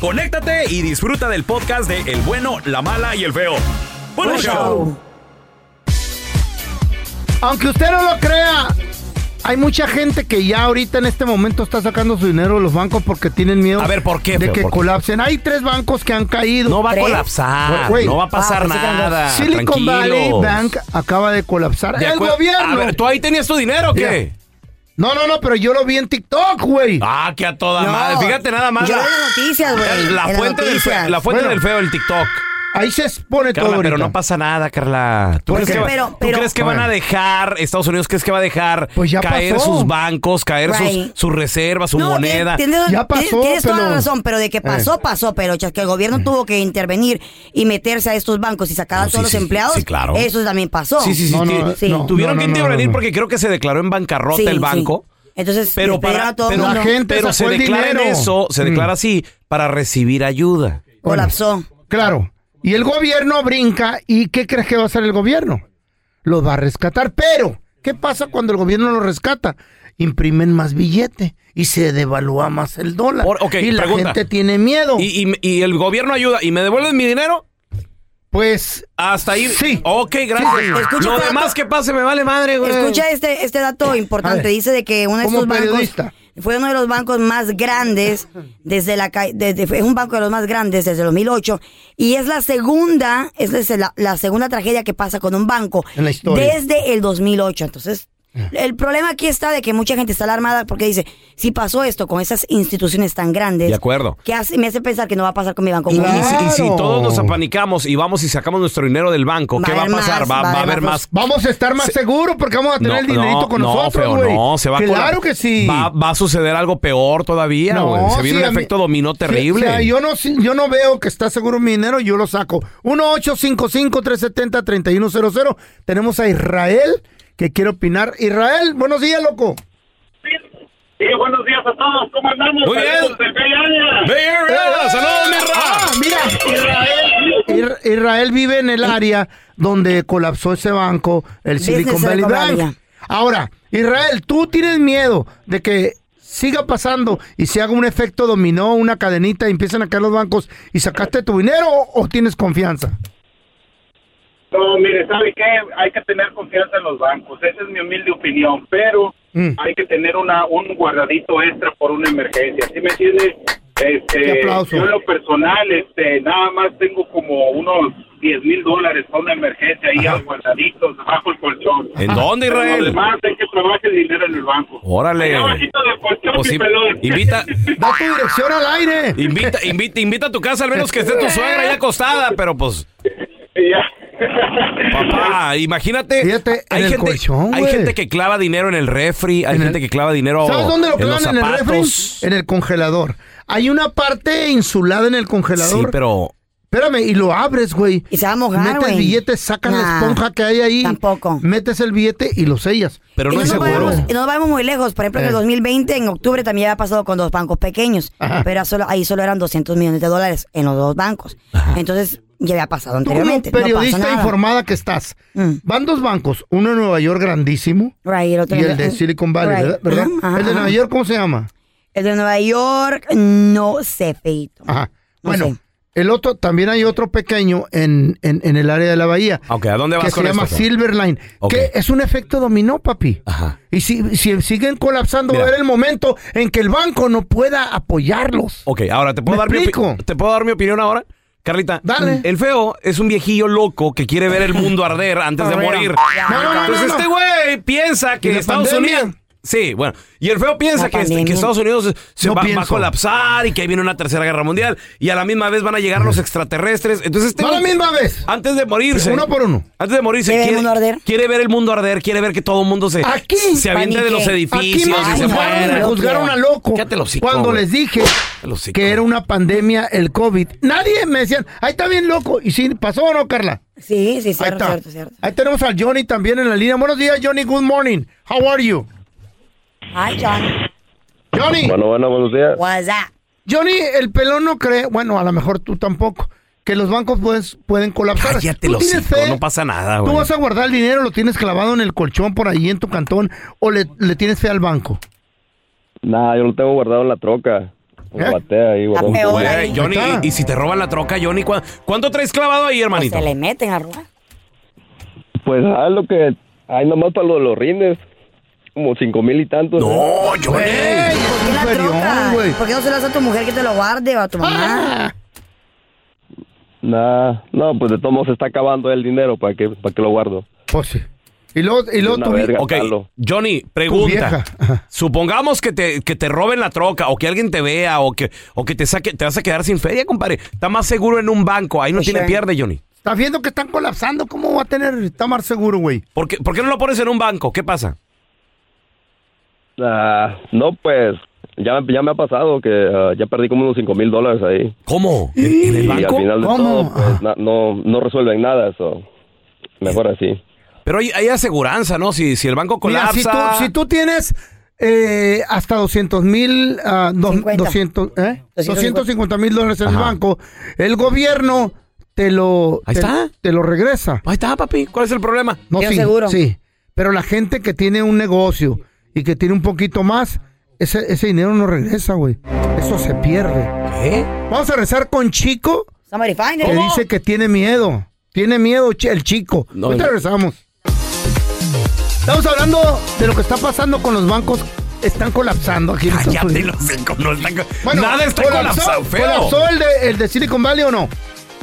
conéctate y disfruta del podcast de El bueno, la mala y el feo. ¡Buen Buen show! show. Aunque usted no lo crea, hay mucha gente que ya ahorita en este momento está sacando su dinero de los bancos porque tienen miedo A ver, ¿por qué, de que ¿Por qué? colapsen. Hay tres bancos que han caído. No va a colapsar, no va a pasar Ah, dos. nada. Silicon Valley. Bank acaba de colapsar. De el gobierno. A ver, ¿tú ahí tenías tu dinero o qué? No, no, no, pero yo lo vi en TikTok, güey. Ah, que a toda No, madre. Fíjate nada más. Yo la- veo las noticias, güey. La fuente, del, la fuente Bueno. del feo, el TikTok. Ahí se expone todo Carla, pero ahorita. no pasa nada, Carla. ¿Tú ¿Por crees que, va- Pero- tú pero- crees que A van a dejar, Estados Unidos, crees que va a dejar Pues ya caer pasó. sus bancos, caer sus, Right. sus reservas, su No, moneda? tienes- tienes- Ya pasó, Tienes toda la pero- razón, pero de que pasó, Eh. pasó, pero chas, que el gobierno tuvo que intervenir y meterse a estos bancos y sacar No, a sí, todos los sí, empleados. sí, claro. Eso también pasó. Sí, sí, sí. No, ti- no, Sí. no, Tuvieron no, que intervenir no. porque creo que se declaró en bancarrota Sí, el sí. banco. Entonces, Pero para a todo el pero, mundo. La gente pero se declara eso, se Mm. declara así para recibir ayuda. colapsó. Claro. Y el gobierno brinca. ¿Y qué crees que va a hacer el gobierno? Los va a rescatar. Pero, ¿qué pasa cuando el gobierno lo rescata? Imprimen más billete y se devalúa más el dólar. Por- y la pregunta. gente tiene miedo. Y, y- y el gobierno ayuda y me devuelven mi dinero. Pues, Hasta ahí. Sí. Ok, gracias. Escucha, Lo demás que pase me vale madre, güey. Escucha este, este dato importante. Ver, Dice de que uno de como estos bancos periodista. Fue uno de los bancos más grandes desde la desde, fue un banco de los más grandes desde el 2008 y es la segunda es la, la segunda tragedia que pasa con un banco En la historia. desde el 2008. Entonces el problema aquí está de que mucha gente está alarmada porque dice, si pasó esto con esas instituciones tan grandes, De acuerdo. que hace, me hace pensar que no va a pasar con mi banco. Y Claro. si, y si todos nos apanicamos y vamos y sacamos nuestro dinero del banco, Va ¿qué va a haber pasar? más, va, va a va a haber más más. vamos a estar más seguros porque vamos a tener el dinerito con no, nosotros, feo, güey. no, se va a Claro colar. que sí. Va, va a suceder algo peor todavía, No, güey. Se viene sí, un mí- efecto dominó Sí, terrible. o sea, yo no, yo no veo que está seguro mi dinero, yo lo saco. 1-855-370-3100. Tenemos a Israel que quiere opinar. Israel, buenos días, loco. Sí, buenos días a todos. ¿Cómo andamos? Muy bien. Bay Area. Bay Area, saludos, mi. Ah, mira, Israel, vive en el área donde colapsó ese banco, el Silicon Valley Bank. Ahora, Israel, ¿tú tienes miedo de que siga pasando y se haga un efecto dominó, una cadenita y empiecen a caer los bancos y sacaste tu dinero o, o tienes confianza? No, mire, ¿sabe qué? Hay que tener confianza en los bancos. Esa es mi humilde opinión. Pero Mm. hay que tener una un guardadito extra por una emergencia. ¿Sí me entiende? Este, aplauso. yo en lo personal, este, nada más tengo como unos 10 mil dólares para una emergencia ahí Ajá. guardaditos bajo el colchón. ¿En dónde, Israel? demás hay que trabajar el dinero en el banco. Órale. Del colchón, Pues sí, pelón. invita, Da tu dirección al aire. invita, invita, invita a tu casa, al menos que esté tu suegra ahí acostada, pero pues. Papá, imagínate. Fíjate, en hay el gente, colchón, hay güey. gente que clava dinero en el refri, hay En el- gente que clava dinero ¿Sabes dónde lo en los clavan en el refri? En el congelador. Hay una parte insulada en el congelador. Sí, pero Espérame, y lo abres, güey. Y se va a mojar, Metes güey. billetes, sacas la Nah, esponja que hay ahí. tampoco. Metes el billete y lo sellas. pero y no es nos seguro. y no nos vayamos muy lejos. Por ejemplo, en el Eh. 2020, en octubre, también había pasado con dos bancos pequeños. Ajá. Pero solo, ahí solo eran 200 millones de dólares en los dos bancos. Entonces, ya había pasado Tú como anteriormente. no periodista pasa nada. informada que estás, Mm. van dos bancos, uno en Nueva York grandísimo Right, el otro y el de Silicon Valley, Right. ¿verdad? el de Nueva. York, ¿cómo se llama? El de Nueva York, no sé, feito. Ajá. No Bueno, sé. el otro, también hay otro pequeño en, en, en el área de la bahía. Ok, ¿a dónde vas que se llama esto? Silverline, Ok. que es un efecto dominó, papi. Ajá. Y si, si siguen colapsando, Mira. va a haber el momento en que el banco no pueda apoyarlos. Ok, ahora, ¿te puedo, ¿Me dar mi? ¿te puedo dar mi opinión ahora? Carlita, Dale. el feo es un viejillo loco que quiere ver el mundo arder antes de morir. No, no, no, Entonces este güey piensa ¿Y que Estados pandemia? Unidos... Sí, bueno. Y el feo piensa que, este- que Estados Unidos se- No va, va a colapsar y que ahí viene una tercera guerra mundial y a la misma vez van a llegar los extraterrestres. Entonces este a la misma vez. antes de morirse, Uno por uno. antes de morirse ¿Quiere ver quiere, el mundo arder? quiere ver el mundo arder, quiere ver que todo el mundo se Aquí. se aviente de los Panique. Aquí edificios me y se Ay, no, juzgaron, no. a loco. El hocico, cuando les dije que era una pandemia el COVID. Nadie me decían, ahí está bien loco. ¿Y sí, pasó o no, Carla? Sí, sí, Ahí cierto, está. cierto, cierto. Ahí tenemos al Johnny también en la línea. Buenos días, Johnny. Good morning. How are you? Hi, John. Johnny. Bueno, bueno, buenos días. What's that? Johnny, el pelón no cree, bueno, a lo mejor tú tampoco, que los bancos puedes- pueden colapsar. Cállate ¿Tú fe? no pasa nada, ¿Tú güey. vas a guardar el dinero, lo tienes clavado en el colchón por ahí en tu cantón o le, le tienes fe al banco? Nah, yo lo tengo guardado en la troca. ¿Eh? batea ahí, guardado. peor. Güey, Ahí Johnny, y, y si te roban la troca, Johnny, ¿cuá- ¿cuánto traes clavado ahí, Pues hermanito? se le meten a robar. Pues, ah, lo que hay nomás para lo de los rines. Como cinco mil y tantos. No, Johnny. ¿Por qué la Inferior, troca? güey. ¿Por qué no se lo hace a tu mujer que te lo guarde o a tu mamá? Ah, Nah, no, pues de todos modos se está acabando el dinero. ¿Para qué, para qué lo guardo? pues sí. Y luego, y luego tú- verga. Ok. Johnny, pregunta. Supongamos que te, que te roben la troca o que alguien te vea o que, o que te saque, te vas a quedar sin feria, compadre. Está más seguro en un banco. Ahí no Pues tiene sí. pierde, Johnny. Estás viendo que están colapsando, ¿cómo va a tener, está más seguro, güey? ¿Por qué, por qué no lo pones en un banco? ¿Qué pasa? Ah, no, pues ya, ya me ha pasado que ah, ya perdí como unos cinco mil dólares ahí. ¿Cómo? ¿En, en el Y al banco? final de ¿Cómo? todo, pues Ah. na- no, no resuelven nada. Eso. Mejor así. Pero hay, hay aseguranza, ¿no? Si, si el banco Mira, colapsa. si tú, si tú tienes eh, hasta 200 mil, ah, dos- 50. 200, ¿eh? 250 250 mil dólares en el banco, el gobierno te lo, Ahí te, está. te lo regresa. Ahí está, papi. ¿Cuál es el problema? No, sí, seguro. sí. Pero la gente que tiene un negocio y que tiene un poquito más, ese, ese dinero no regresa, güey. Eso se pierde. ¿Qué? Vamos a rezar con Chico, que dice que tiene miedo. Tiene miedo el chico. No, Ahorita no. regresamos. Estamos hablando de lo que está pasando con los bancos. Están colapsando aquí Cállate los cinco. No Bueno, nada está colapsó, colapsado, feo. ¿Colapsó el de, el de Silicon Valley o no?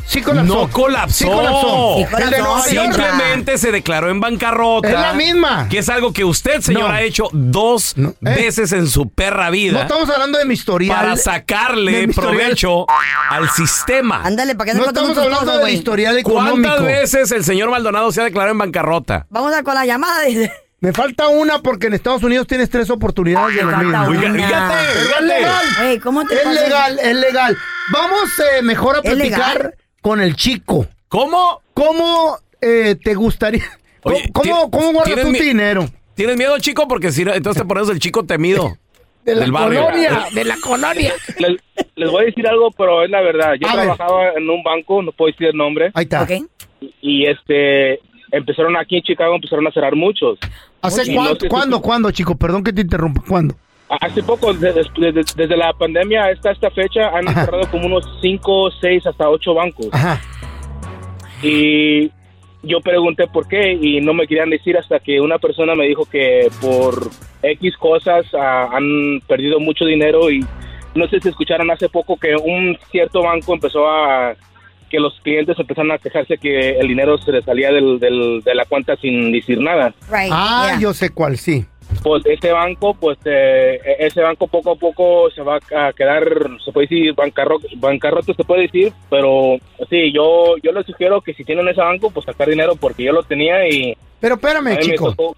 Sí colapsó. No colapsó. Sí colapsó. Sí El de colapsó, Nueva sí, York. Simplemente se declaró en bancarrota. Es la misma. Que es algo que usted, señor, No. ha hecho dos No, ¿eh? veces en su perra No vida estamos hablando de mi historial. para de sacarle provecho al sistema. Ándale, ¿para qué No no estamos hablando cosas, del güey? historial económico. ¿Cuántas veces el señor Maldonado se ha declarado en bancarrota? Vamos a con la llamada. Dice. Me falta una porque en Estados Unidos tienes tres oportunidades de lo falta mismo. fíjate, Pero es fíjate. legal. Güey, ¿cómo te Es pasa? legal, es legal. Vamos eh, mejor a ¿Es platicar legal? Con el chico. ¿Cómo? ¿Cómo eh, te gustaría? ¿Cómo, Oye, cómo, ¿tien- cómo guardas tu dinero? ¿Tienes miedo, chico? Porque si no, entonces te pones el chico temido. De la del barrio. colonia, de la colonia. Les, les voy a decir algo, pero es la verdad. Yo A ver. trabajaba en un banco, no puedo decir el nombre, Ahí está. Ok. y este empezaron aquí en Chicago, empezaron a cerrar muchos. ¿Hace cuánto, No sé si- cuándo, cuándo, chico? Perdón que te interrumpa. ¿Cuándo? Hace poco, de- de- desde, desde la pandemia hasta esta fecha, han Ajá. cerrado como unos 5, 6, hasta 8 bancos. Ajá. Y yo pregunté por qué y no me querían decir hasta que una persona me dijo que por X cosas ah, han perdido mucho dinero y no sé si escucharon hace poco que un cierto banco empezó a que los clientes empezaron a quejarse que el dinero se les salía del, del- de la cuenta sin decir nada. Right. Ah, yeah. yo sé cuál, sí. Pues ese banco, pues eh, ese banco poco a poco se va a quedar, se puede decir, bancarrota, bancarrota se puede decir, pero sí, yo yo les sugiero que si tienen ese banco, pues sacar dinero porque yo lo tenía y... Pero espérame, chico. tocó-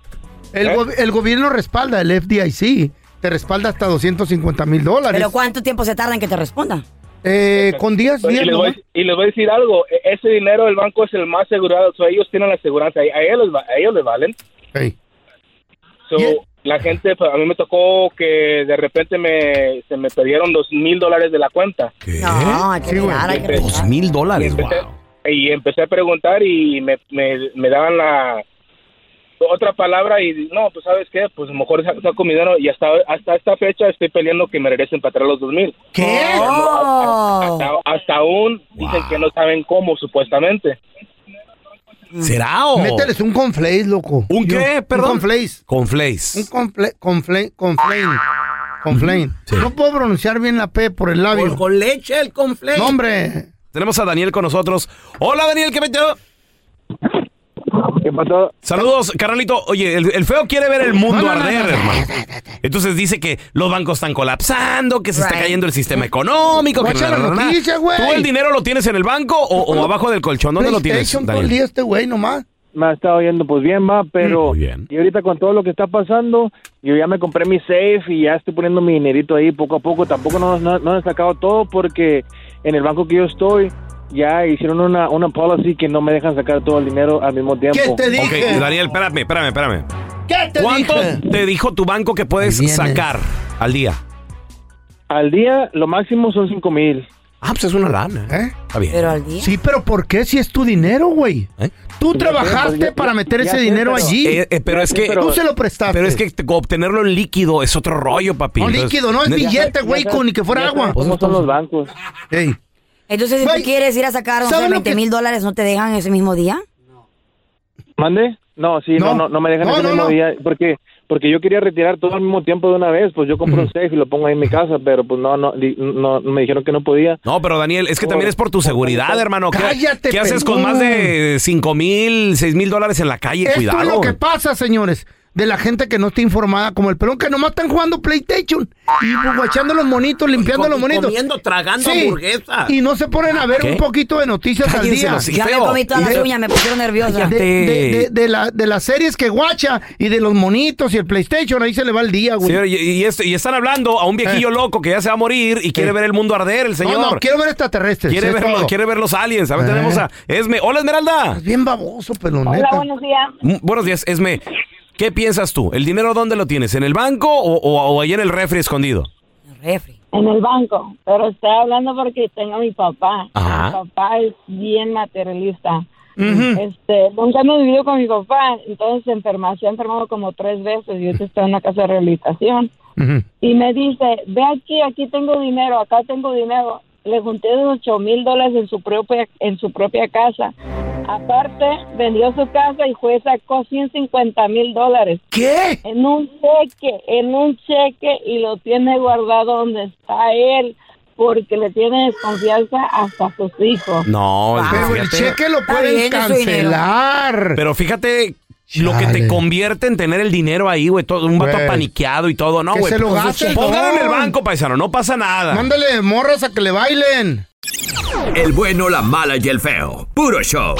El, ¿Eh? go- el gobierno respalda, el FDIC. Te respalda hasta 250 mil dólares. ¿Pero cuánto tiempo se tarda en que te respondan? Eh, con 10 y, días les voy, nomás. y les voy a decir algo, e- ese dinero el banco es el más asegurado, o sea, ellos tienen la aseguranza, a ellos, les va- a ellos les valen. Ey. So, la gente, pues, a mí me tocó que de repente me, se me perdieron dos mil dólares de la cuenta. No, hay que Sí, güey. mirar, hay que Dos mil dólares. Empecé- Y empecé a preguntar y me, me, me daban la otra palabra y no, pues sabes qué, pues mejor sa- saco mi dinero y hasta, hasta esta fecha estoy peleando que me regresen para atrás los dos mil. ¿Qué? Oh. Hasta, hasta aún dicen que no saben cómo, supuestamente. ¿Será o...? Mételes un conflace, loco. ¿Un Yo- qué? Perdón. Un conflace. Con Flays. Un confle, confle, conflane. Conflane. Sí. No puedo pronunciar bien la P por el labio. Con leche el conflé. No, hombre. Tenemos a Daniel con nosotros. Hola, Daniel, ¿qué metió? Saludos, carnalito. Oye, el, el feo quiere ver el mundo No, no, no, arder, no, no. hermano. Entonces dice que los bancos están colapsando, que se está cayendo el sistema económico. Que la noticia, güey. ¿Tú el dinero lo tienes en el banco o, o abajo del colchón? ¿Dónde lo tienes, todo el día este güey nomás. Me ha estado yendo pues bien, va, pero Muy bien. y ahorita con todo lo que está pasando, yo ya me compré mi safe y ya estoy poniendo mi dinerito ahí poco a poco. Tampoco no, no, no he sacado todo porque en el banco que yo estoy ya hicieron una, una policy que no me dejan sacar todo el dinero al mismo tiempo. ¿Qué te Ok, dije? Daniel, espérame, espérame, espérame. ¿Qué te ¿Cuánto dije? te dijo tu banco que puedes sacar al día? Al día lo máximo son cinco mil. Ah, pues es una lana. ¿Eh? Está bien. Pero al día. Sí, pero ¿por qué si es tu dinero, güey? ¿Eh? Tú Ya trabajaste pues, ya- para meter ya ese dinero pero- allí. Eh, eh, pero es que... pero- Tú se lo prestaste. Pero es que te- obtenerlo en líquido es otro rollo, papi. No Entonces, líquido, no es billete, güey, con ni que fuera agua. ¿Cómo son los bancos? Ey. Entonces, si Güey, tú quieres ir a sacar no sé, ¿saben lo 20 que- mil dólares, ¿no te dejan ese mismo día? ¿Mande? No, sí, no, No. no, no, me dejan No, ese no, mismo no. día porque porque yo quería retirar todo al mismo tiempo de una vez, pues yo compro un safe y lo pongo ahí en mi casa, pero pues no, no, no, me dijeron que no podía. No, pero Daniel, es que también es por tu seguridad, hermano. ¿Qué, Cállate, ¿qué haces con más de 5 mil, 6 mil dólares en la calle? Esto Cuidado. es lo que pasa, señores, de la gente que no está informada, como el pelón que nomás están jugando PlayStation y guachando los monitos, limpiando los monitos. Comiendo, tragando Sí, hamburguesa. Y no se ponen a ver ¿Qué? un poquito de noticias al día. los Ya me comí todas las De- uñas, me pusieron nerviosa. De, de- de- de la- de las series que guacha y de los monitos y el PlayStation, ahí se le va el día, güey. Señor, y, y est- y están hablando a un viejillo Eh. loco que ya se va a morir y quiere Eh. ver el mundo arder, el señor. No, no, quiero ver extraterrestres. quiere, ver, todo. quiere ver los aliens. A ver, Eh. tenemos a Esme. Hola, Esmeralda. Es bien baboso, pelón, Hola, buenos días. Mm, Buenos días, Esme. ¿Qué piensas tú? ¿El dinero dónde lo tienes? ¿En el banco o, o, o ahí en el refri escondido? Refri. En el banco, pero estoy hablando porque tengo a mi papá. Ajá. Mi papá es bien materialista. Ujú. Este, nunca hemos vivido con mi papá, entonces se enferma, se ha enfermado como tres veces y ahorita está en una casa de rehabilitación. Y me dice, ve aquí, aquí tengo dinero, acá tengo dinero. Le junté de ocho mil dólares en su propia, en su propia casa. Aparte, vendió su casa y fue sacó 150 mil dólares ¿Qué? en un cheque, en un cheque y lo tiene guardado donde está él porque le tiene desconfianza hasta a sus hijos. No, que Pero el cheque lo pueden cancelar. Pero fíjate lo que te convierte en tener el dinero ahí, güey. todo- Un vato paniqueado y todo. No, Que güey. se lo pues, gaste el Póngalo en el banco, paisano. No pasa nada. Mándale morras a que le bailen. El bueno, la mala y el feo. Puro show.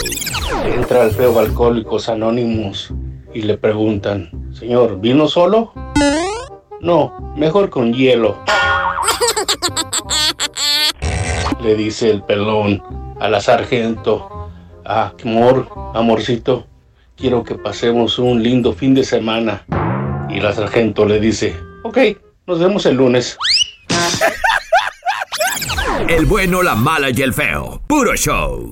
Entra al feo Alcohólicos Anónimos y le preguntan, señor, ¿vino solo? No, mejor con hielo. Le dice el pelón a la sargento, ah, amor, amorcito, quiero que pasemos un lindo fin de semana. Y la sargento le dice, ok, nos vemos el lunes. El bueno, la mala y el feo. Puro show.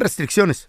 restricciones.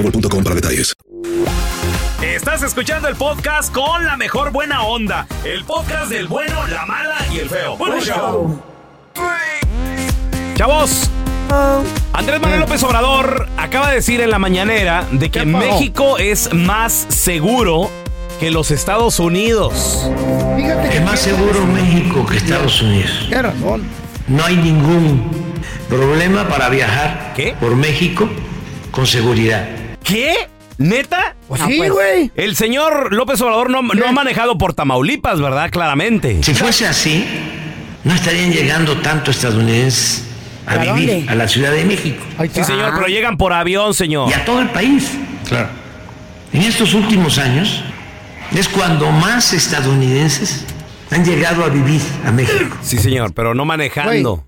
boostmobile.com para detalles. Estás escuchando el podcast con la mejor buena onda. El podcast del bueno, la mala y el feo. Bueno, show. Chavos, Andrés Manuel López Obrador acaba de decir en la mañanera de que? México es más seguro que los Estados Unidos. Fíjate Es más seguro México que Estados Unidos. Razón. No hay ningún problema para viajar por México con seguridad. ¿Qué? ¿Neta? Pues sí, güey. El señor López Obrador no, no ha manejado por Tamaulipas, ¿verdad? Claramente. Si fuese así, no estarían llegando tanto estadounidenses a ¿A vivir dónde? a la Ciudad de México. Sí, señor, pero llegan por avión, señor. Y a todo el país. Claro. En estos últimos años es cuando más estadounidenses han llegado a vivir a México. Sí, señor, pero no manejando.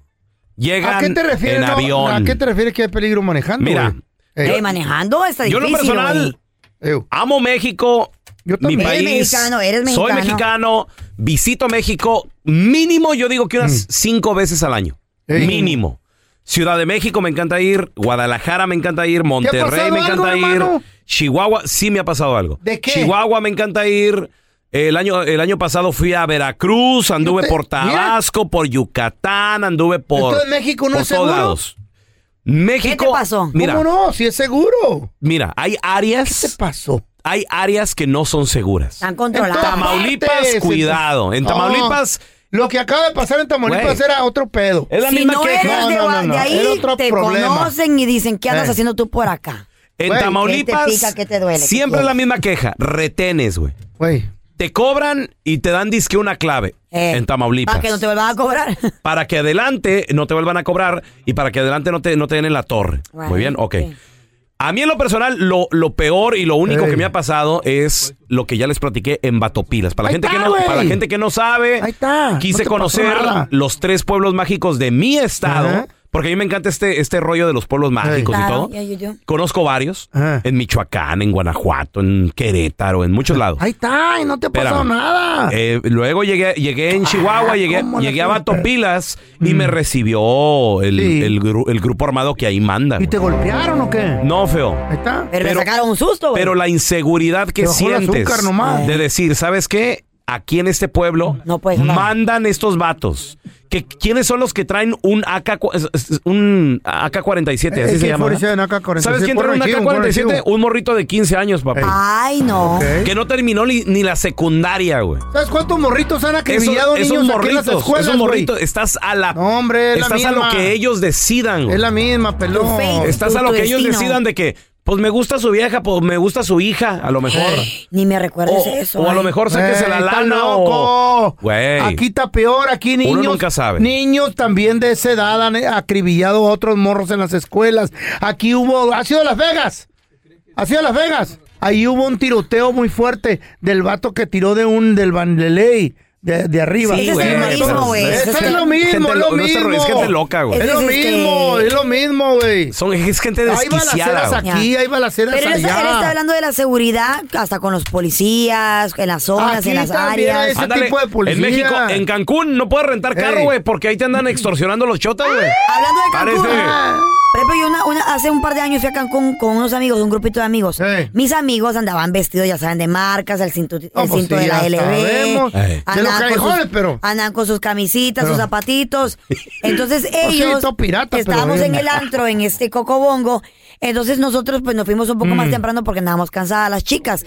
Llegan ¿A qué te refieres? en no? avión. ¿A qué te refieres que hay peligro manejando? Mira? Eh, manejando está Yo en lo difícil, personal güey. amo México, mi también. país. Eres mexicano, eres Soy mexicano. mexicano, visito México mínimo, yo digo que unas cinco veces al año. Ey. Mínimo. Ciudad de México me encanta ir, Guadalajara me encanta ir, Monterrey me encanta algo, ir, hermano? Chihuahua sí me ha pasado algo. ¿De qué? Chihuahua me encanta ir. El año, el año pasado fui a Veracruz, anduve te- por Tabasco, por Yucatán, anduve por, ¿México no por es todos seguro? lados. México. ¿Qué te pasó? Mira, ¿Cómo no? Si es seguro. Mira, hay áreas. ¿Qué te pasó? Hay áreas que no son seguras. Están controlados. Tamaulipas, partes, cuidado. En No, Tamaulipas. Lo que acaba de pasar en Tamaulipas era otro pedo. Es la si misma no queja. eres de, No, no, no, de ahí, otro te problema. conocen y dicen, ¿qué andas Eh. haciendo tú por acá? En Tamaulipas. ¿qué te pica, qué te duele, qué Siempre es la misma queja. Retenes, güey. Te cobran y te dan disque una clave Eh, en Tamaulipas. Para que no te vuelvan a cobrar. Para que adelante no te vuelvan a cobrar y para que adelante no te, no te den en la torre. Right, Muy bien, ok. sí. A mí en lo personal, lo, lo peor y lo único que me ha pasado es lo que ya les platiqué en Batopilas. Para la, gente, está, que no, para la gente que no sabe, Ahí está. quise No conocer los tres pueblos mágicos de mi estado. Porque a mí me encanta este, este rollo de los pueblos mágicos y Claro, todo. ya, yo, yo. Conozco varios. En Michoacán, en Guanajuato, en Querétaro, en muchos lados. Ahí está, y no te ha pasado Espérame. nada. Eh, luego llegué, llegué en Chihuahua, llegué, ¿cómo la llegué a? Batopilas y me recibió el, Sí. el gru- el grupo armado que ahí manda. ¿Y te golpearon o qué? No, feo. Ahí está. Pero, Pero- me sacaron un susto, güey. Pero la inseguridad que Te bajó el sientes azúcar nomás. de decir, ¿sabes qué? Aquí en este pueblo No mandan estos vatos. Que, ¿Quiénes son los que traen un AK, un AK-47? Así Eh, se llama. ¿verdad? AK-47, AK-47, ¿Sabes quién trae un correctivo, AK-47? correctivo. Un morrito de 15 años, papá. Ay, no. Ok. Que no terminó ni, ni la secundaria, güey. ¿Sabes cuántos morritos han Esos, acribillado esos niños aquí en las morritos, escuelas, esos morritos, estás a la, No, hombre, es la estás a lo que ellos decidan. güey. Es la misma, pelón. Estás tu- a lo que ellos destino. decidan de que, pues me gusta su vieja, pues me gusta su hija, a lo mejor. Ni me recuerdes O, eso. o a lo mejor sáquese la lana loco. Güey. Aquí está peor, aquí niños. nunca sabe. Niños también de esa edad han acribillado a otros morros en las escuelas. Aquí hubo, ha sido Las Vegas. Ha sido Las Vegas. Ahí hubo un tiroteo muy fuerte del vato que tiró de un del Vandeley. De, de arriba. Sí, Ese es güey, terrorismo, pero- güey. Es, es lo mismo, es lo- lo no es mismo. gente loca, güey. Es lo Ese es mismo, es lo mismo, güey. Son, es gente Hay desquiciada. balaceras güey. aquí, hay balaceras Pero él está, él está allá. hablando de la seguridad hasta con los policías, en las zonas, Aquí en las áreas. Ese Ándale, tipo de policía. En México, en Cancún, no puedes rentar carro, Ey. güey, porque ahí te andan extorsionando los chotas, güey. Hablando de Cancún. Parece- Ah. Por ejemplo, yo una- una- hace un par de años fui a Cancún con unos amigos, un grupito de amigos. Mis amigos andaban vestidos, ya saben, de marcas, el cinto, el cinto sí, de la LB. Los Andaban con callejones, sus- pero- Andaban con sus camisitas, Pero- sus zapatitos. Entonces ellos, pirata, estábamos en el antro, en este Cocobongo. Entonces nosotros pues nos fuimos un poco más Mm. temprano porque andábamos cansadas las chicas.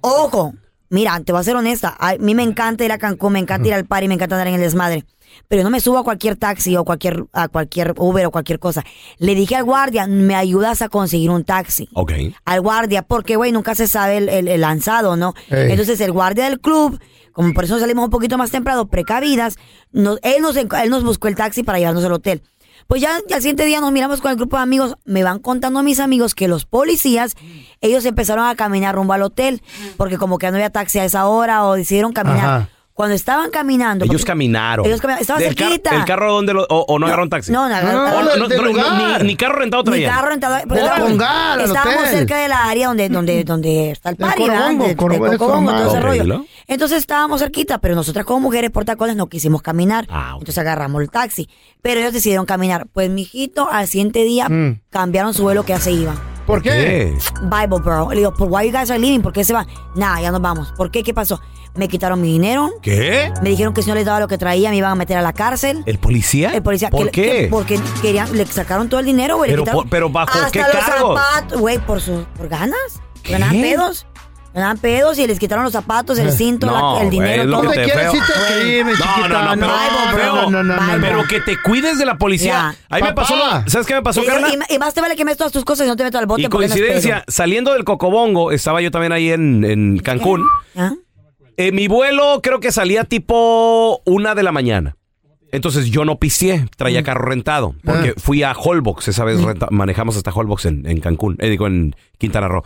Ojo, mira, te voy a ser honesta, a mí me encanta ir a Cancún, me encanta ir al party, me encanta andar en el desmadre. Pero yo no me subo a cualquier taxi o cualquier, a cualquier Uber o cualquier cosa. Le dije al guardia, me ayudas a conseguir un taxi. Ok. Al guardia, porque güey, nunca se sabe el, el- el lanzado, ¿no? Entonces el guardia del club, como por eso salimos un poquito más temprano, precavidas, nos- él, nos, él nos buscó el taxi para llevarnos al hotel. Pues ya, ya al siguiente día nos miramos con el grupo de amigos, me van contando mis amigos que los policías, ellos empezaron a caminar rumbo al hotel, porque como que no había taxi a esa hora o decidieron caminar. Cuando estaban caminando... Ellos porque- caminaron. Ellos caminaron, estaba Del car- cerquita. ¿El carro dónde lo, o, o no agarraron taxi? No, no agarraron- No, no, no, ni, ni carro rentado traían. carro rentado. De al Estábamos hotel. cerca de la área donde, donde, donde está el party, ¿verdad? Corobongo, De- de Corobongo, eso, Cocobongo, todo ese rollo. Entonces estábamos cerquita, pero nosotras como mujeres por tacones no quisimos caminar. Ah, Entonces agarramos el taxi. Pero ellos decidieron caminar. Pues, mijito, al siguiente día Mm. cambiaron su vuelo que ya se iban. ¿Por qué? Bible, bro. Le digo, ¿por why you guys are leaving? ¿Por qué se van? Nada, ya nos vamos. ¿Por qué? ¿Qué pasó? Me quitaron mi dinero. ¿Qué? Me dijeron que si no les daba lo que traía me iban a meter a la cárcel. ¿El policía? El policía. ¿Por que- qué? que- porque querían, le sacaron todo el dinero, güey. Pero por- pero ¿bajo hasta qué los cargos? zapatos, güey, por sus por ganas. ¿Qué? Ganaban pedos. Ganaban pedos y les quitaron los zapatos, el cinto, la- No, el güey, dinero, lo todo. que te feo. No, no, no, pero, feo. no, no, no, pero no. que te cuides de la policía. Ya. Ahí me pasó. ¿sabes qué me pasó, Y- Carla? y, y más te vale que metas todas tus cosas y no te metas al bote Y no coincidencia, saliendo del Cocobongo, estaba yo también ahí en, en Cancún. ¿Ah? Eh, mi vuelo creo que salía tipo una de la mañana. Entonces yo no pisé, Mm. traía carro rentado. Porque fui a Holbox, esa vez renta- manejamos hasta Holbox en, en Cancún, eh, digo en Quintana Roo.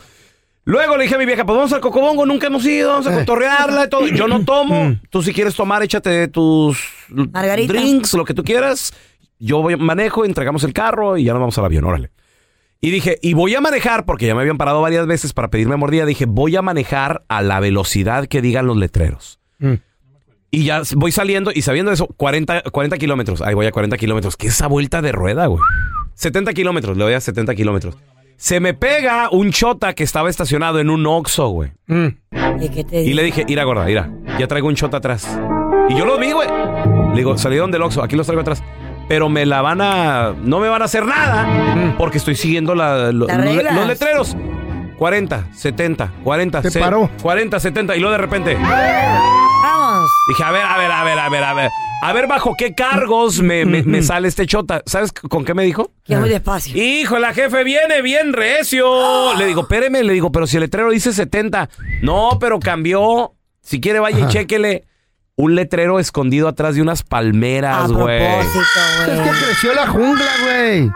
Luego le dije a mi vieja, pues vamos al Cocobongo, nunca hemos ido, vamos a cotorrearla y todo. Yo no tomo, tú si quieres tomar, échate tus Margarita. drinks, lo que tú quieras. Yo voy, manejo, entregamos el carro y ya nos vamos al avión, órale. Y dije, y voy a manejar, porque ya me habían parado varias veces para pedirme mordida, dije, voy a manejar a la velocidad que digan los letreros. Y ya voy saliendo y sabiendo eso, 40, 40 kilómetros. Ahí voy a 40 kilómetros. ¿Qué es esa vuelta de rueda, güey? 70 kilómetros, le voy a 70 kilómetros. Se me pega un chota que estaba estacionado en un Oxxo, güey. ¿Y qué te Y le dije, mira, gorda, mira, ya traigo un chota atrás. Y yo los vi, güey. Le digo, salieron del Oxxo, aquí los traigo atrás. Pero me la van a... No me van a hacer nada porque estoy siguiendo la- lo- Las los, reglas. los letreros. 40, 70, 40, Te se- paró. 40, 70 y luego de repente... Vamos. Dije, a ver, a ver, a ver, a ver, a ver. A ver, bajo qué cargos me, me- me sale este chota. ¿Sabes con qué me dijo? Que muy despacio. Hijo, la jefe viene bien recio. Le digo, espéreme, le digo, pero si el letrero dice 70. No, pero cambió. Si quiere, vaya y chéquele. Un letrero escondido atrás de unas palmeras, güey. Es que creció la jungla, güey.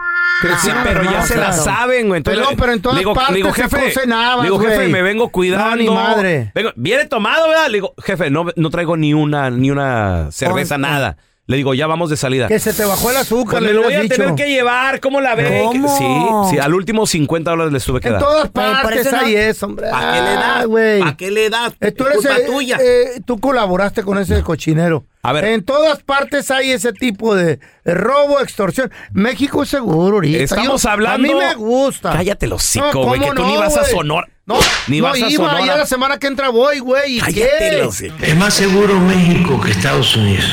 Sí, pero ya se la saben, güey. Entonces, Pero, pero en todas digo, partes digo, se jefe, habas, le digo, jefe, me vengo cuidando. No, ni madre. Vengo- viene tomado, ¿verdad? Le digo, jefe, no, no traigo ni una, ni una cerveza, Once. nada. Le digo, ya vamos de salida. Que se te bajó el azúcar, Pues me le lo voy a tener que llevar, ¿cómo la ve? ¿Cómo? Sí, sí, al último 50 dólares les tuve que En dar. todas por partes eso no- hay eso, hombre. ¿Pa' qué le das? Güey. ¿Pa' qué le das? Eh, tú Es eres culpa eh, tuya. eh, tú colaboraste con ese cochinero. A ver. En todas partes hay ese tipo de eh, robo, extorsión. México es seguro ahorita. Estamos Yo- hablando- A mí me gusta. Cállate los hocico, No, güey, que ¿cómo tú ni no, vas a? Sonora. No, Ni no vas a iba, Sonora. ya la semana que entra voy, güey. ¿y Cállate los. Es más seguro México que Estados Unidos.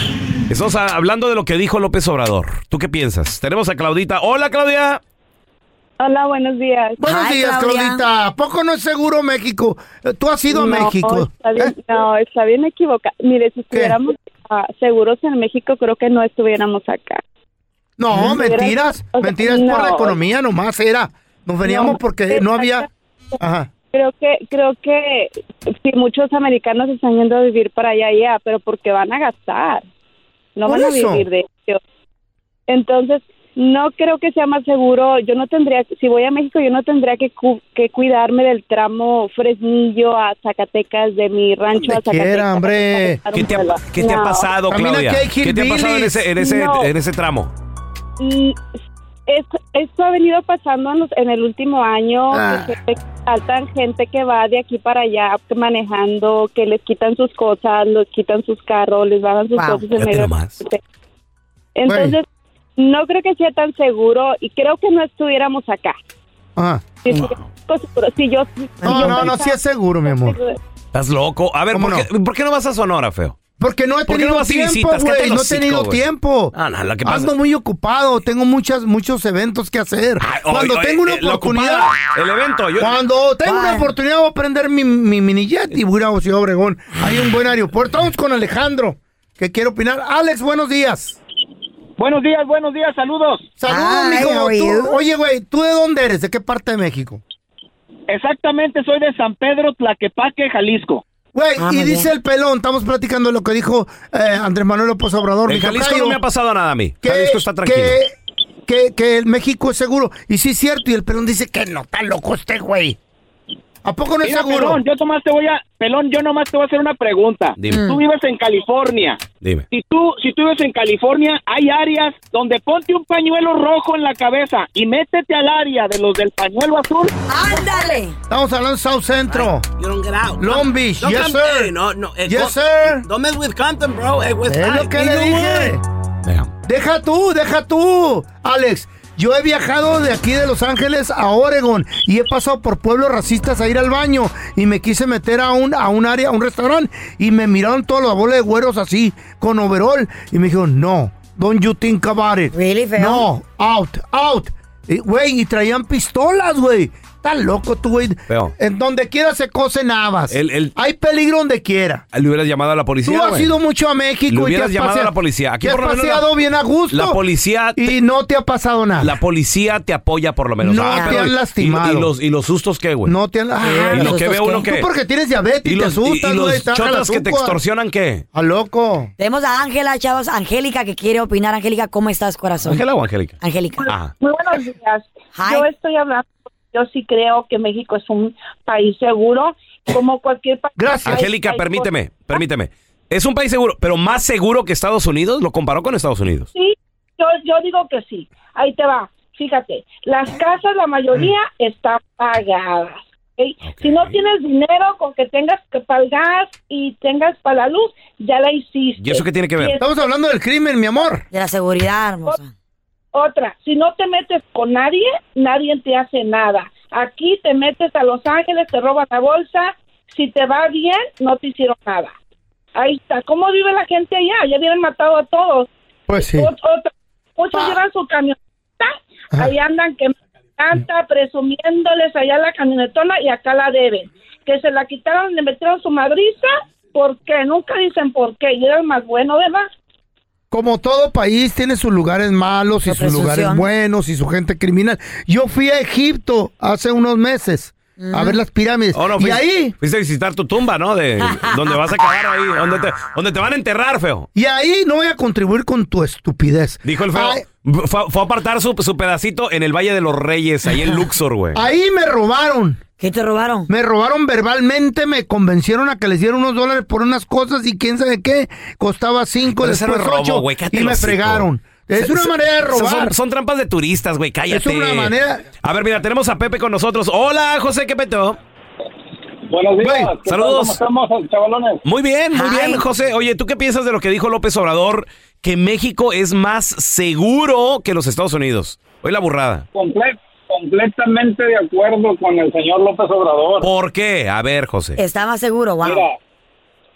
Estamos a- hablando de lo que dijo López Obrador. ¿Tú qué piensas? Tenemos a Claudita. Hola, Claudia. Hola, buenos días. Buenos días, Claudita. ¿A poco no es seguro México? Tú has ido a No, México. Está bien, ¿Eh? No, está bien equivocado. Mire, si estuviéramos ah, seguros en México, creo que no estuviéramos acá. No, mentiras. O sea, Mentiras por la no. economía nomás era. Nos veníamos No, porque no había... Ajá. Creo que, creo que sí, muchos americanos están yendo a vivir para allá, ya, pero porque van a gastar. No van a vivir de ello. Entonces, no creo que sea más seguro. Yo no tendría, si voy a México, yo no tendría que, cu- que cuidarme del tramo Fresnillo a Zacatecas, de mi rancho a Zacatecas. quiera, hombre. ¿Qué te ha, qué te ha No. pasado, Claudia? ¿Qué te ha pasado en ese, en ese, No. en ese tramo? Y esto, esto ha venido pasando en, los- en el último año. Ah. que saltan gente que va de aquí para allá manejando, que les quitan sus cosas, les quitan sus carros, les bajan sus Wow. cosas en medio. Entonces, no creo que sea tan seguro y creo que no estuviéramos acá. Ajá. Si, yo, si No, yo no, no, sí es seguro, mi amor. Estás loco. A ver, ¿Cómo ¿por, qué, por qué no vas a Sonora, feo? Porque no he ¿Por qué no tenido vas y tiempo, visitas? Güey. No he tenido güey. tiempo. Ah, no, lo que pasa- Ando muy ocupado. Tengo muchas, muchos eventos que hacer. Cuando oye, tengo una eh, oportunidad. el evento, yo- Cuando tengo una oportunidad, voy a prender mi, mi mini jet y voy a ir a Ciudad Obregón. Hay un buen aeropuerto. Vamos con Alejandro, que quiere opinar. Alex, buenos días. Buenos días, buenos días, saludos. Saludos, Ay, mijo. how are Tú- you? oye, güey, ¿tú de dónde eres? ¿De qué parte de México? Exactamente, soy de San Pedro, Tlaquepaque, Jalisco. Güey, Ah, y dice el pelón, estamos platicando lo que dijo eh, Andrés Manuel López Obrador. En mi Jalisco tocayo, no me ha pasado nada a mí. que, Jalisco está tranquilo. Que, que, que el México es seguro. Y sí es cierto, y el pelón dice que no, está loco este güey. ¿A poco no es Mira, seguro? Pelón, yo nomás te voy a, Pelón, yo nomás te voy a hacer una pregunta. Dime. Tú vives en California. Dime. Si tú, si tú vives en California, hay áreas donde ponte un pañuelo rojo en la cabeza y métete al área de los del pañuelo azul. ¡Ándale! Estamos hablando de South Centro. You don't get out. Long Beach, Don't yes, sir. Hey, no, no. eh, Yes, sir. Don't mess with Compton, bro. Eh, with Es lo que le dije. Deja tú, deja tú, Alex. Yo he viajado de aquí de Los Ángeles a Oregon y he pasado por pueblos racistas a ir al baño y me quise meter a un, a un área, a un restaurante y me miraron todos los bola de güeros así con overall y me dijeron, no, don't you think about it. Really? No, out, out. Y, Güey, y traían pistolas, güey. Estás loco tú, güey. Feo. En donde quiera se cocen habas. El- el- Hay peligro donde quiera. Le hubieras llamado a la policía. Tú has güey. ido mucho a Le México y te hubieras has llamado pasea- a la policía. Aquí te has por lo menos paseado la- bien a gusto. La policía Y no te ha pasado nada. La policía te apoya por lo menos. No Ah, te pero- han y- lastimado. Y, los, ¿Y los sustos qué, güey? No te han... Ah, ¿Y lo ¿los que ve uno qué? qué? Tú porque tienes diabetes ¿Y y te los, y- asustas, y los güey. te baja el chotas que te azúcar. extorsionan qué? A loco. Tenemos a Ángela, chavos. Angélica, que quiere opinar. Angélica, ¿cómo estás, corazón? ¿Ángela o Angélica? Angélica. Ah. Muy buenos días. Hi. Yo estoy hablando, yo sí creo que México es un país seguro, como cualquier país. Gracias. Angélica, permíteme, permíteme. Es un país seguro, pero más seguro que Estados Unidos. Lo comparó con Estados Unidos. Sí, yo, yo digo que sí. Ahí te va. Fíjate, las casas, la mayoría están pagadas. Si no tienes dinero con que tengas que pagar y tengas para la luz, ya la hiciste. ¿Y eso qué tiene que ver? Estamos hablando del crimen, mi amor. De la seguridad, hermosa. Otra, si no te metes con nadie, nadie te hace nada. Aquí te metes a Los Ángeles, te roban la bolsa, si te va bien, no te hicieron nada. Ahí está. ¿Cómo vive la gente allá? Ya hubieran matado a todos. Pues sí. Ot- otra, muchos llevan su camioneta, ahí andan que canta presumiéndoles allá la camionetona y acá la deben. Que se la quitaron, le metieron su madriza, ¿por qué? Nunca dicen por qué, y era el más bueno, ¿verdad? Como todo país tiene sus lugares malos y sus lugares buenos y su gente criminal. Yo fui a Egipto hace unos meses a ver las pirámides. Oh, no, y ahí, Fuiste a visitar tu tumba, ¿no? De donde vas a quedar ahí, donde te, donde te van a enterrar, feo. y ahí no voy a contribuir con tu estupidez. Dijo el feo. Ay, Fue, fue a apartar su, su pedacito en el Valle de los Reyes, ahí en Luxor, güey. ahí me robaron. ¿Qué te robaron? Me robaron verbalmente, me convencieron a que les diera unos dólares por unas cosas y quién sabe qué. Costaba cinco, después es robo, ocho. y me fregaron. Es una manera de robar. son trampas de turistas, güey, cállate. Es una manera- A ver, mira, tenemos a Pepe con nosotros. Hola, José, ¿qué peto? Buenos días. Saludos. ¿Cómo estamos, chavalones? Muy bien, muy Hi. bien, José. Oye, ¿tú qué piensas de lo que dijo López Obrador? Que México es más seguro que los Estados Unidos. Hoy la burrada. Comple- completamente de acuerdo con el señor López Obrador. ¿Por qué? A ver, José. Está más seguro, wow. Mira,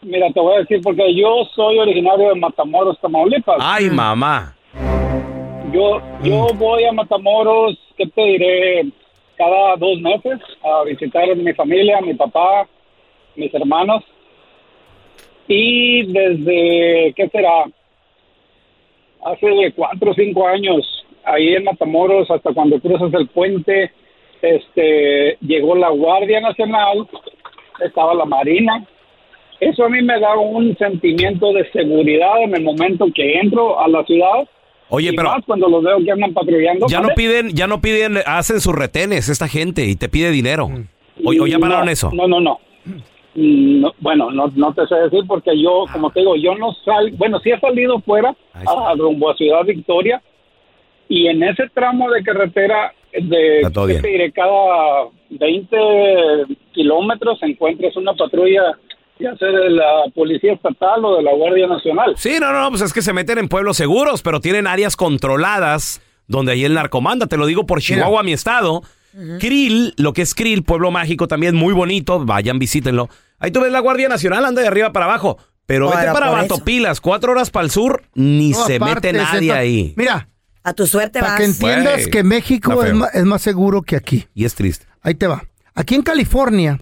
mira, te voy a decir porque yo soy originario de Matamoros, Tamaulipas. Ay, mamá. Yo, yo voy a Matamoros, ¿qué te diré? Cada dos meses a visitar a mi familia, a mi papá, mis hermanos. Y desde, ¿qué será? Hace cuatro o cinco años, ahí en Matamoros, hasta cuando cruzas el puente, este, llegó la Guardia Nacional, estaba la Marina. Eso a mí me da un sentimiento de seguridad en el momento que entro a la ciudad. Oye, y pero más cuando los veo que andan patrullando. ya no piden, ya no piden, hacen sus retenes esta gente y te pide dinero. O, o ya pararon No, eso. No, no, no. Mm, no, bueno, no, no te sé decir porque yo, como te digo, yo no sal, bueno, sí he salido fuera a, rumbo a Ciudad Victoria y en ese tramo de carretera de Está todo ¿qué bien. te diré? cada 20 kilómetros encuentras una patrulla ya sea de la policía estatal o de la Guardia Nacional. Sí, no, no, pues es que se meten en pueblos seguros, pero tienen áreas controladas donde ahí el narcomanda. Te lo digo por Chihuahua, mi estado. Krill, lo que es Krill, pueblo mágico también muy bonito. Vayan, visítenlo. Ahí tú ves la Guardia Nacional, anda de arriba para abajo. Pero vete Bueno, para Batopilas, cuatro horas para el sur, ni No, se aparte, mete nadie ahí. Mira, A tu suerte para vas. que entiendas que México es más seguro que aquí. Y es triste. Ahí te va. Aquí en California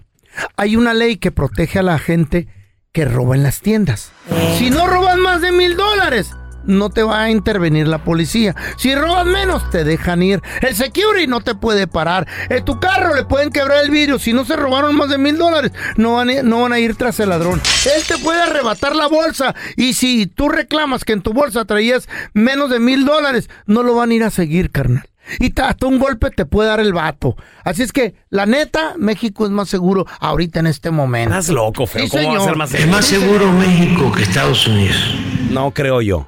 hay una ley que protege a la gente que roba en las tiendas. Si no robas más de mil dólares, no te va a intervenir la policía. Si robas menos, te dejan ir. El security no te puede parar. En tu carro le pueden quebrar el vidrio. Si no se robaron más de mil dólares, no van, a, no van a ir tras el ladrón. Él te puede arrebatar la bolsa. Y si tú reclamas que en tu bolsa traías menos de mil dólares, no lo van a ir a seguir, carnal. Y ta- hasta un golpe te puede dar el vato. Así es que, la neta, México es más seguro ahorita en este momento. Estás loco, feo. Sí, ¿Cómo va a ser más Es más seguro México que Estados Unidos. No creo yo.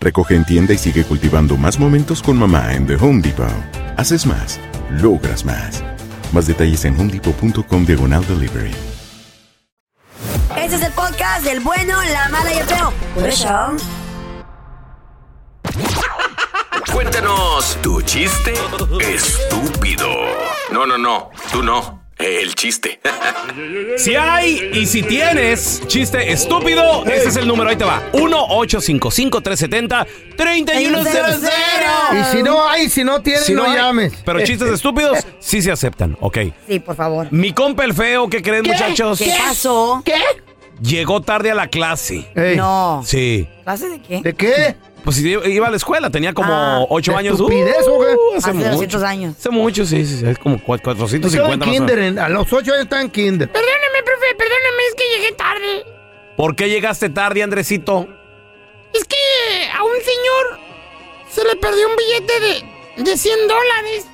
Recoge en tienda y sigue cultivando más momentos con mamá en The Home Depot. Haces más, logras más. Más detalles en homedepot.com diagonal delivery. Este es el podcast del bueno, la mala y el feo. Por eso. Cuéntanos tu chiste estúpido. No, no, no, tú no. El chiste. Si hay y si tienes chiste estúpido, este es el número, ahí te va. 1-855-370-3100. Y si no hay, si no tienes, Si no, hay, llames. Pero chistes estúpidos sí se aceptan, ok. Sí, por favor. Mi compa el feo, ¿qué creen, muchachos? ¿Qué pasó? ¿Qué? Llegó tarde a la clase. No. Sí. ¿Clase de qué? ¿De qué? Pues iba iba a la escuela, tenía como Ah, 8 ¿de años. estupidez o qué? Uh, hace Hace mucho. 200 años. Hace mucho, sí, sí, sí, es como cua- 450 Estaba en más o kinder, en- a los 8 años estaba en kinder. Perdóname, profe, perdóname, es que llegué tarde. ¿Por qué llegaste tarde, Andresito? Es que a un señor se le perdió un billete de, de 100 dólares.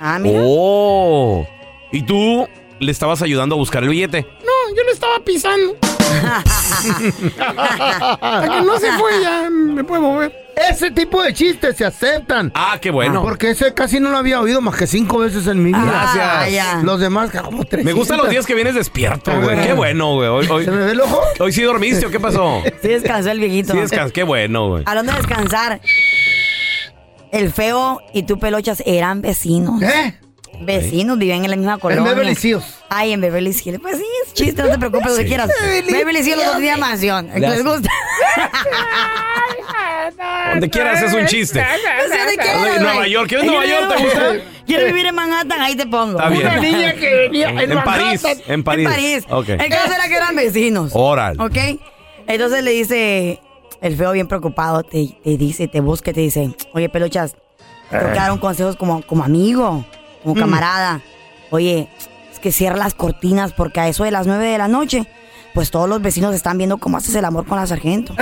Ah, Oh. ¿Y tú le estabas ayudando a buscar el billete? No, yo lo estaba pisando. Que no se fue, ya me puedo mover. Ese tipo de chistes se aceptan. Ah, qué bueno. Porque ese casi no lo había oído más que cinco veces en mi vida. Gracias. Ah, ya. Los demás, como tres. Me gustan los días que vienes despierto, güey. Qué bueno, güey. Hoy, hoy- ¿Se me ve el ojo? hoy sí dormiste, ¿o qué pasó? Sí descansó el viejito. Sí, descans- Qué bueno, güey. Hablando de descansar, el feo y tú, Pelochas, eran vecinos. ¿Eh? Vecinos, vivían en la misma colonia. Beverly Hills. Ay, en Beverly Hills. Pues sí, chiste, no te preocupes, lo que quieras. Beverly Hills, los dos días mansión. ¿Les gusta? Donde quieras es un chiste. No sé Nueva. York, ¿quieres Nueva York? ¿Te gusta? ¿Quieres vivir en Manhattan? Ahí te pongo. Está bien. Una niña que en, En París, en París. En París. Ok. El caso era que eran vecinos. Órale. ¿Ok? Entonces le dice, el feo bien preocupado, te, te dice, te busca te dice, oye, Pelochas, te tengo que dar un consejo como, como amigo, como Mm. camarada. Oye, que cierra las cortinas porque a eso de las nueve de la noche, pues todos los vecinos están viendo cómo haces el amor con la sargento.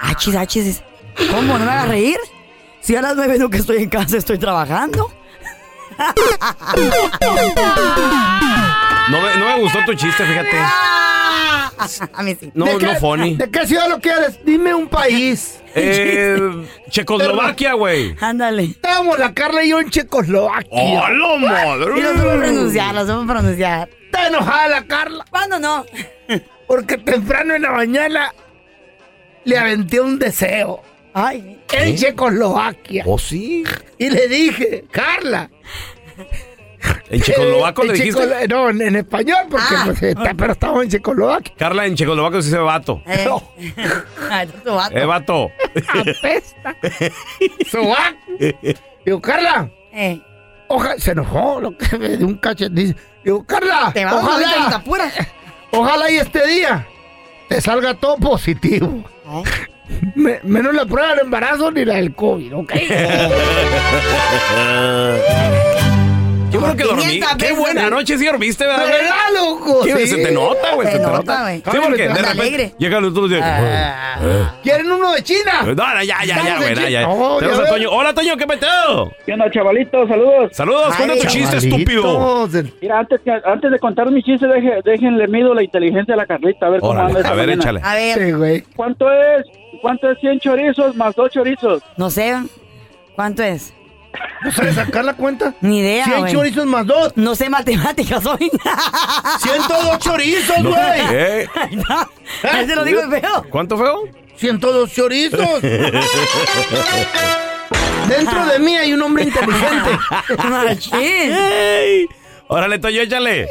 Achis, achis. ¿Cómo? ¿No me hagas reír? Si a las nueve no que estoy en casa, estoy trabajando. No me, no me gustó tu chiste, fíjate. A mí sí. No, ¿De no qué- funny. ¿De qué ciudad lo quieres? Dime un país. Eh, Checoslovaquia, güey. Ándale. Estábamos la Carla y yo en Checoslovaquia. ¡Hola, madre! Y lo supo pronunciar, lo supo pronunciar. Está enojada la Carla. ¿Cuándo no? Porque temprano en la mañana le aventé un deseo. Ay. En. Checoslovaquia. ¿Oh, sí? Y le dije, Carla, ¿En checoslovaco Eh, le en dijiste? No, en, en español, porque Ah. pues, está- pero estamos en Checoslovaquia. Carla, en checoslovaco se dice vato. Eh. Ay, tu vato. Eh, vato. Apesta. Digo, Carla, Eh, ojalá, se enojó, lo que me dio un cachet. Dice, digo, Carla, te vas ahorita y te ojalá, ojalá y este día te salga todo positivo. Me- menos la prueba del embarazo ni la del COVID, ¿ok? Yo creo que dormí. 500 Qué buena noche sí dormiste, ¿verdad? güey? ¿Verdad, loco? Sí, Sí. Se te nota, güey. Se Se te nota, nota. güey. Sí, porque de repente llegan los otros días. Ah. ¿Quieren uno de China? No, no, ya, ya, ya, güey, ya. Oh, Tenemos ya a ves. Toño. Hola, Toño, ¿qué peteo? ¿Qué onda, chavalito? Saludos. Saludos, cuenta tu chiste, estúpido. Mira, antes, que, antes de contar mi chiste, deje- déjenle mido la inteligencia de la Carlita, a ver cómo anda a ver, échale. A ver, Sí, güey. ¿Cuánto es? ¿Cuánto es 100 chorizos más 2 chorizos? no sé. ¿Cuánto es? ¿No sabes sacar la cuenta? Ni idea, 100 güey. chorizos más dos. No sé matemáticas hoy. 102 chorizos, No, güey. ¿eh? Ese lo digo feo. ¿Cuánto feo? 102 chorizos. Dentro de mí hay un hombre inteligente. ¡Ey! Órale, Toño, échale.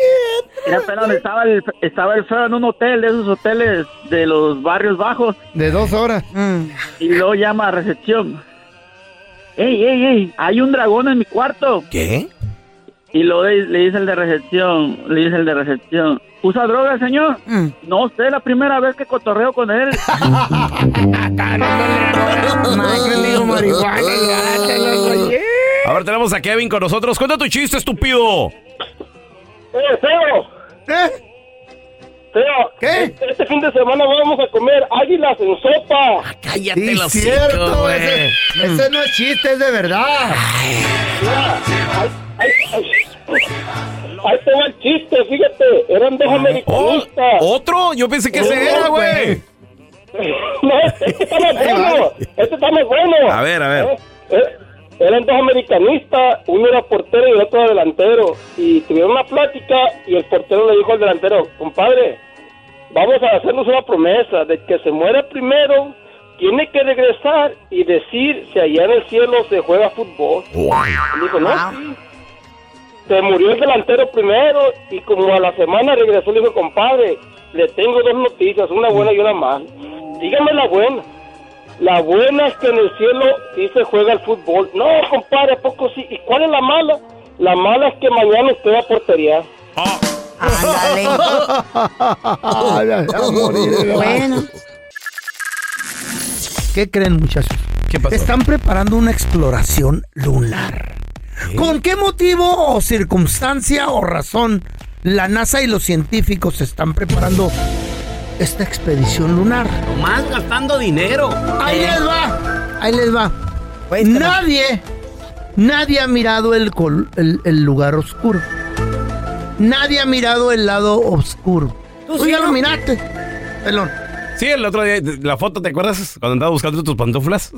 Mira, pelón, estaba el, estaba el feo en un hotel, de esos hoteles de los barrios bajos, De dos horas. Mm. y luego llama a recepción. ¡Ey, ey, ey! Hay un dragón en mi cuarto. ¿Qué? Y luego le, le dice el de recepción, le dice el de recepción. ¿Usa droga, señor? Mm. No sé, la primera vez que cotorreo con él. Prendido marihuana, ya, te lo oye. A ver, tenemos a Kevin con nosotros. Cuenta tu chiste, estúpido. ¡Eh, feo! ¿Eh? ¿Qué? este fin de semana vamos a comer águilas en sopa. Cállate Sí, los cierto. Ese, ese no es chiste, es de verdad. Mira, ay, ay, ay. Ahí te va el chiste, fíjate. Eran dos Oh, americanistas. ¿Otro? Yo pensé que ese era, güey. No, este está más bueno. Este está más bueno. A ver, a ver. Eh, eh, Eran dos americanistas, uno era portero y el otro delantero. Y tuvieron una plática y el portero le dijo al delantero, compadre, vamos a hacernos una promesa de que se muera primero, tiene que regresar y decir si allá en el cielo se juega fútbol. Y dijo, no, sí. Se murió el delantero primero y como a la semana regresó le dijo, compadre, le tengo dos noticias, una buena y una mala. Dígame la buena. La buena es que en el cielo sí se juega el fútbol. No, compadre, ¿a poco sí? ¿Y cuál es la mala? La mala es que mañana usted va a portería. Ándale. Ay, ay, a morir, de verdad. Bueno. ¿Qué creen, muchachos? ¿Qué pasó? Están preparando una exploración lunar. ¿Con qué motivo o circunstancia o razón la NASA y los científicos están preparando esta expedición lunar? Más gastando dinero. Ahí les va, ahí les va. Pues, Nadie, nadie ha mirado el, col- el, el lugar oscuro. Nadie ha mirado el lado oscuro. ¿Tú sí, ya lo miraste, pelón. Sí, el otro día, la foto, ¿te acuerdas? Cuando andaba buscando tus pantuflas.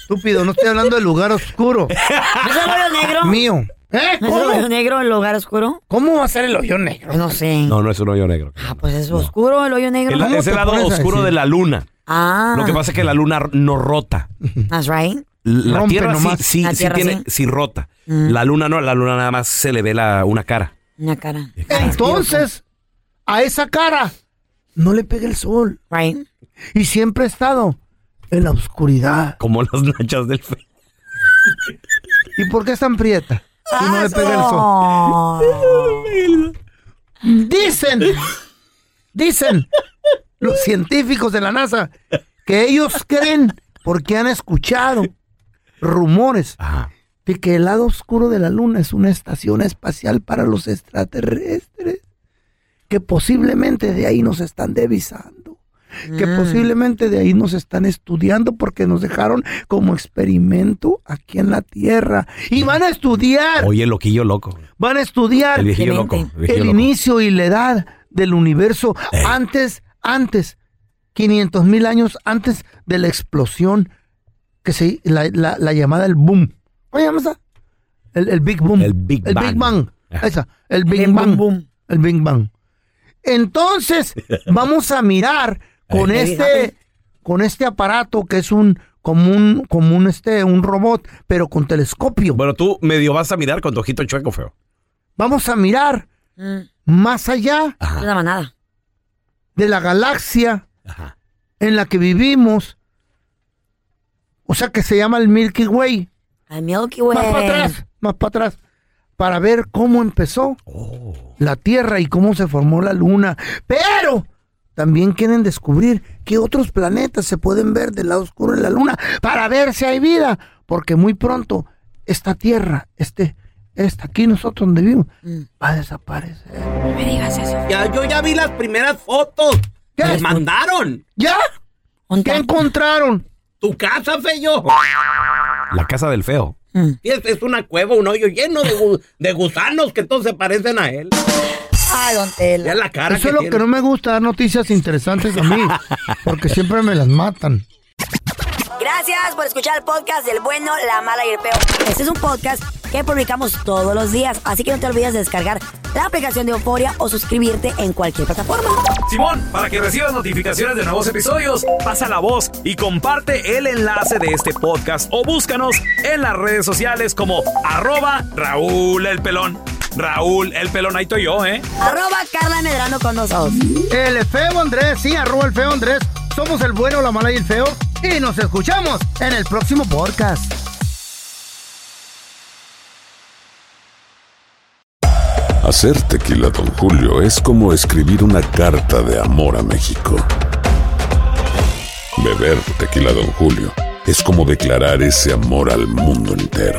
Estúpido, no estoy hablando del lugar oscuro. ¿No es el hoyo negro? Mío. ¿Eh? ¿No es el ¿Cómo? hoyo negro el lugar oscuro? ¿Cómo va a ser el hoyo negro? No sé. No, no es un hoyo negro. Ah, pues es oscuro el hoyo negro. El- ¿Cómo es el te lado pones a oscuro decir? de la luna. Ah. Lo que pasa es que la luna no rota. That's right. La Rompe Tierra sí, nomás. sí, La sí Tierra tiene, sí. sí rota. Mm. La luna no, la luna nada más se le ve la, una cara. Una cara. Entonces, a esa cara no le pega el sol. Right. Y siempre ha estado en la oscuridad. Como las nachas del fe. ¿Y por qué es tan prieta? Si no le pega el sol. Dicen, dicen los científicos de la NASA que ellos creen, porque han escuchado rumores, de que el lado oscuro de la luna es una estación espacial para los extraterrestres, que posiblemente de ahí nos están devisando, que Mm. posiblemente de ahí nos están estudiando porque nos dejaron como experimento aquí en la Tierra y van a estudiar, Oye, el loquillo loco. van a estudiar El loco. el el inicio y la edad del universo Eh. antes, antes, 500 mil años antes de la explosión que se, la, la- la llamada el boom. ¿Cómo se llama esa? El, el Big Boom. El Big El Bang. Big Bang. Ajá. Esa, el Big Big Bang. Boom Boom. El Big Bang. Entonces, vamos a mirar con este, con este aparato que es un, como un, como un, este, un robot, pero con telescopio. Bueno, tú medio vas a mirar con tu ojito chueco, feo. vamos a mirar más allá Es la manada. de la galaxia en la que vivimos. O sea que se llama el Milky Way. El Milky Way. Más para atrás, más para atrás. Para ver cómo empezó la Tierra y cómo se formó la Luna. Pero también quieren descubrir qué otros planetas se pueden ver del lado oscuro de la Luna para ver si hay vida. Porque muy pronto esta Tierra, este, esta aquí nosotros donde vivimos, va a desaparecer. No me digas eso. Ya, yo ya vi las primeras fotos. Me mandaron. ¿Ya? ¿Qué encontraron? Tu casa, feyo. La casa del feo. Sí, Es, es una cueva, un hoyo lleno de, de gusanos que todos se parecen a él. Ay, don Tela. Ya la cara Eso que es lo tiene. que no me gusta, dar noticias interesantes a mí. porque siempre me las matan. Gracias por escuchar el podcast del bueno, la mala y el peor. Este es un podcast que publicamos todos los días, así que no te olvides de descargar la aplicación de Euforia o suscribirte en cualquier plataforma. Simón, para que recibas notificaciones de nuevos episodios, pasa la voz y comparte el enlace de este podcast o búscanos en las redes sociales como arroba Raúl el Pelón. Raúl el Pelón, ahí estoy yo, ¿eh? Arroba Carla Medrano con nosotros. El feo Andrés, sí, arroba el feo Andrés. Somos el bueno, la mala y el feo. Y nos escuchamos en el próximo podcast. Hacer tequila, Don Julio, es como escribir una carta de amor a México. Beber tequila, Don Julio, es como declarar ese amor al mundo entero.